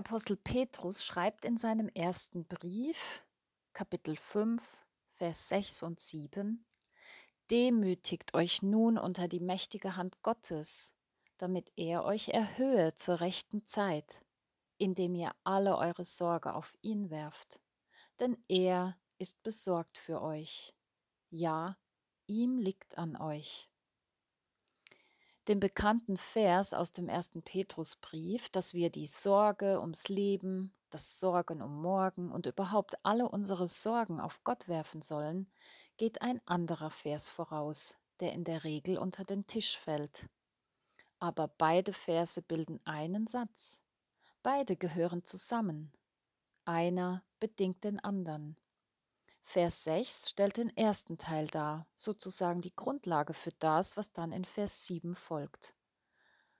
Apostel Petrus schreibt in seinem ersten Brief, Kapitel 5, Vers 6 und 7, Demütigt euch nun unter die mächtige Hand Gottes, damit er euch erhöhe zur rechten Zeit, indem ihr alle eure Sorge auf ihn werft. Denn er ist besorgt für euch. Ja, ihm liegt an euch. Den bekannten Vers aus dem ersten Petrusbrief, dass wir die Sorge ums Leben, das Sorgen um morgen und überhaupt alle unsere Sorgen auf Gott werfen sollen, geht ein anderer Vers voraus, der in der Regel unter den Tisch fällt. Aber beide Verse bilden einen Satz. Beide gehören zusammen. Einer bedingt den anderen. Vers 6 stellt den ersten Teil dar, sozusagen die Grundlage für das, was dann in Vers 7 folgt.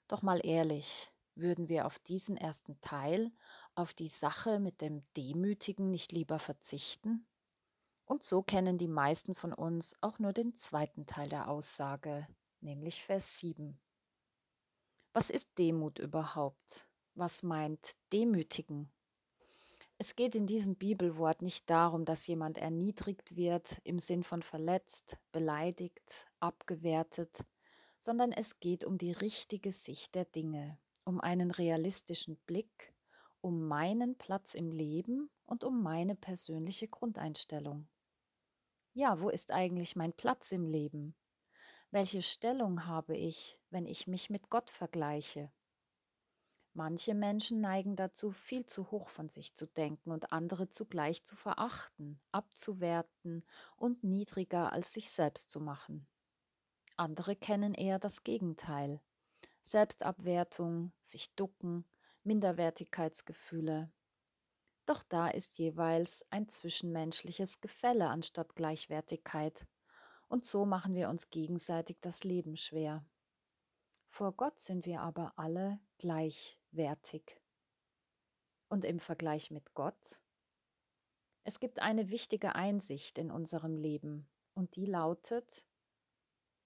Doch mal ehrlich, würden wir auf diesen ersten Teil, auf die Sache mit dem Demütigen nicht lieber verzichten? Und so kennen die meisten von uns auch nur den zweiten Teil der Aussage, nämlich Vers 7. Was ist Demut überhaupt? Was meint demütigen? Es geht in diesem Bibelwort nicht darum, dass jemand erniedrigt wird im Sinn von verletzt, beleidigt, abgewertet, sondern es geht um die richtige Sicht der Dinge, um einen realistischen Blick, um meinen Platz im Leben und um meine persönliche Grundeinstellung. Ja, wo ist eigentlich mein Platz im Leben? Welche Stellung habe ich, wenn ich mich mit Gott vergleiche? Manche Menschen neigen dazu, viel zu hoch von sich zu denken und andere zugleich zu verachten, abzuwerten und niedriger als sich selbst zu machen. Andere kennen eher das Gegenteil. Selbstabwertung, sich ducken, Minderwertigkeitsgefühle. Doch da ist jeweils ein zwischenmenschliches Gefälle anstatt Gleichwertigkeit. Und so machen wir uns gegenseitig das Leben schwer. Vor Gott sind wir aber alle gleichwertig. Und im Vergleich mit Gott? Es gibt eine wichtige Einsicht in unserem Leben und die lautet,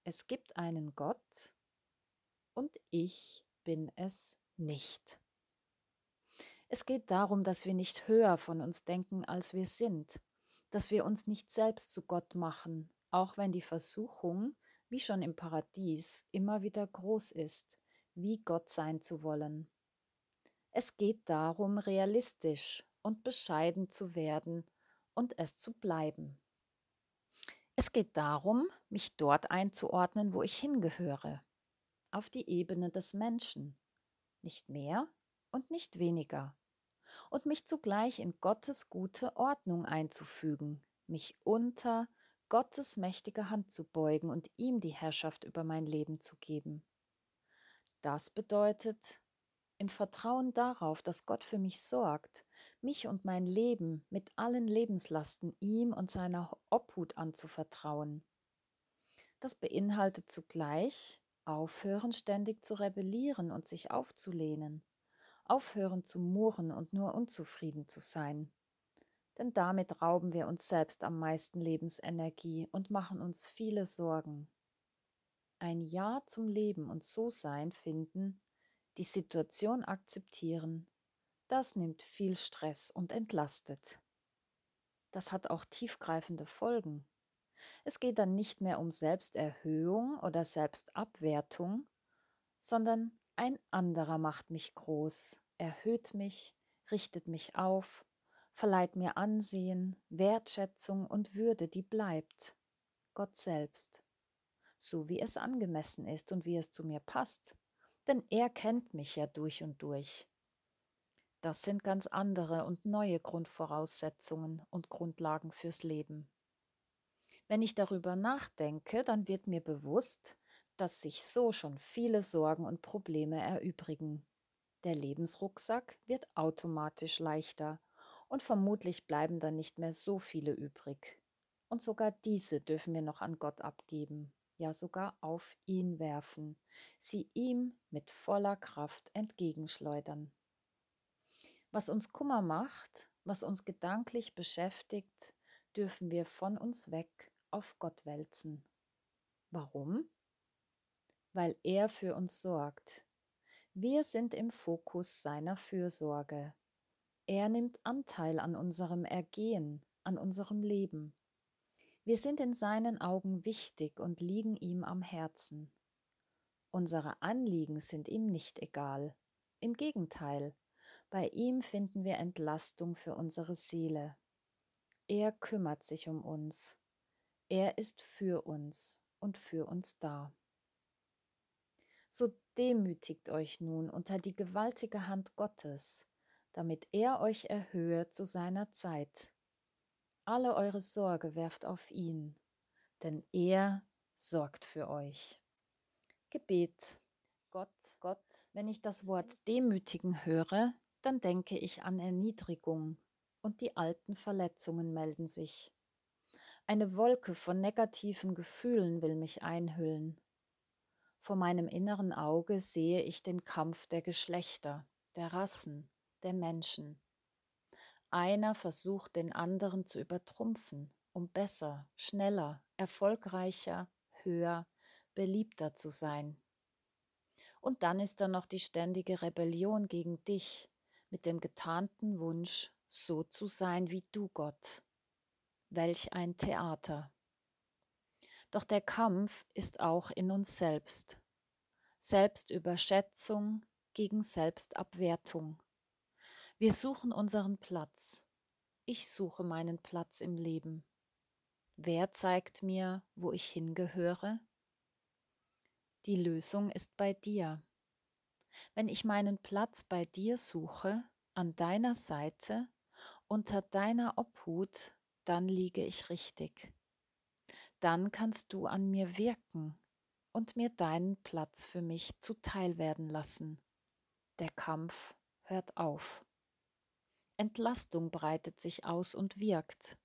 es gibt einen Gott und ich bin es nicht. Es geht darum, dass wir nicht höher von uns denken, als wir sind, dass wir uns nicht selbst zu Gott machen, auch wenn die Versuchung, wie schon im Paradies, immer wieder groß ist, wie Gott sein zu wollen. Es geht darum, realistisch und bescheiden zu werden und es zu bleiben. Es geht darum, mich dort einzuordnen, wo ich hingehöre, auf die Ebene des Menschen, nicht mehr und nicht weniger, und mich zugleich in Gottes gute Ordnung einzufügen, mich unter Gottes mächtige Hand zu beugen und ihm die Herrschaft über mein Leben zu geben. Das bedeutet, im Vertrauen darauf, dass Gott für mich sorgt, mich und mein Leben mit allen Lebenslasten ihm und seiner Obhut anzuvertrauen. Das beinhaltet zugleich, aufhören ständig zu rebellieren und sich aufzulehnen, aufhören zu murren und nur unzufrieden zu sein denn damit rauben wir uns selbst am meisten Lebensenergie und machen uns viele Sorgen. Ein Ja zum Leben und So-Sein finden, die Situation akzeptieren, das nimmt viel Stress und entlastet. Das hat auch tiefgreifende Folgen. Es geht dann nicht mehr um Selbsterhöhung oder Selbstabwertung, sondern ein anderer macht mich groß, erhöht mich, richtet mich auf, verleiht mir Ansehen, Wertschätzung und Würde, die bleibt. Gott selbst. So wie es angemessen ist und wie es zu mir passt. Denn er kennt mich ja durch und durch. Das sind ganz andere und neue Grundvoraussetzungen und Grundlagen fürs Leben. Wenn ich darüber nachdenke, dann wird mir bewusst, dass sich so schon viele Sorgen und Probleme erübrigen. Der Lebensrucksack wird automatisch leichter und vermutlich bleiben dann nicht mehr so viele übrig. Und sogar diese dürfen wir noch an Gott abgeben, ja sogar auf ihn werfen, sie ihm mit voller Kraft entgegenschleudern. Was uns Kummer macht, was uns gedanklich beschäftigt, dürfen wir von uns weg auf Gott wälzen. Warum? Weil er für uns sorgt. Wir sind im Fokus seiner Fürsorge. Er nimmt Anteil an unserem Ergehen, an unserem Leben. Wir sind in seinen Augen wichtig und liegen ihm am Herzen. Unsere Anliegen sind ihm nicht egal. Im Gegenteil, bei ihm finden wir Entlastung für unsere Seele. Er kümmert sich um uns. Er ist für uns und für uns da. So demütigt euch nun unter die gewaltige Hand Gottes, damit er euch erhöhe zu seiner Zeit. Alle eure Sorge werft auf ihn, denn er sorgt für euch. Gebet. Gott, Gott, wenn ich das Wort demütigen höre, dann denke ich an Erniedrigung und die alten Verletzungen melden sich. Eine Wolke von negativen Gefühlen will mich einhüllen. Vor meinem inneren Auge sehe ich den Kampf der Geschlechter, der Rassen, der Menschen. Einer versucht den anderen zu übertrumpfen, um besser, schneller, erfolgreicher, höher, beliebter zu sein. Und dann ist da noch die ständige Rebellion gegen dich mit dem getarnten Wunsch, so zu sein wie du, Gott. Welch ein Theater. Doch der Kampf ist auch in uns selbst. Selbstüberschätzung gegen Selbstabwertung. Wir suchen unseren Platz. Ich suche meinen Platz im Leben. Wer zeigt mir, wo ich hingehöre? Die Lösung ist bei dir. Wenn ich meinen Platz bei dir suche, an deiner Seite, unter deiner Obhut, dann liege ich richtig dann kannst du an mir wirken und mir deinen Platz für mich zuteil werden lassen. Der Kampf hört auf. Entlastung breitet sich aus und wirkt.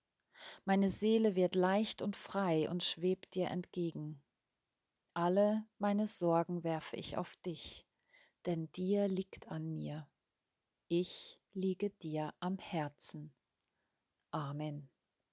Meine Seele wird leicht und frei und schwebt dir entgegen. Alle meine Sorgen werfe ich auf dich, denn dir liegt an mir. Ich liege dir am Herzen. Amen.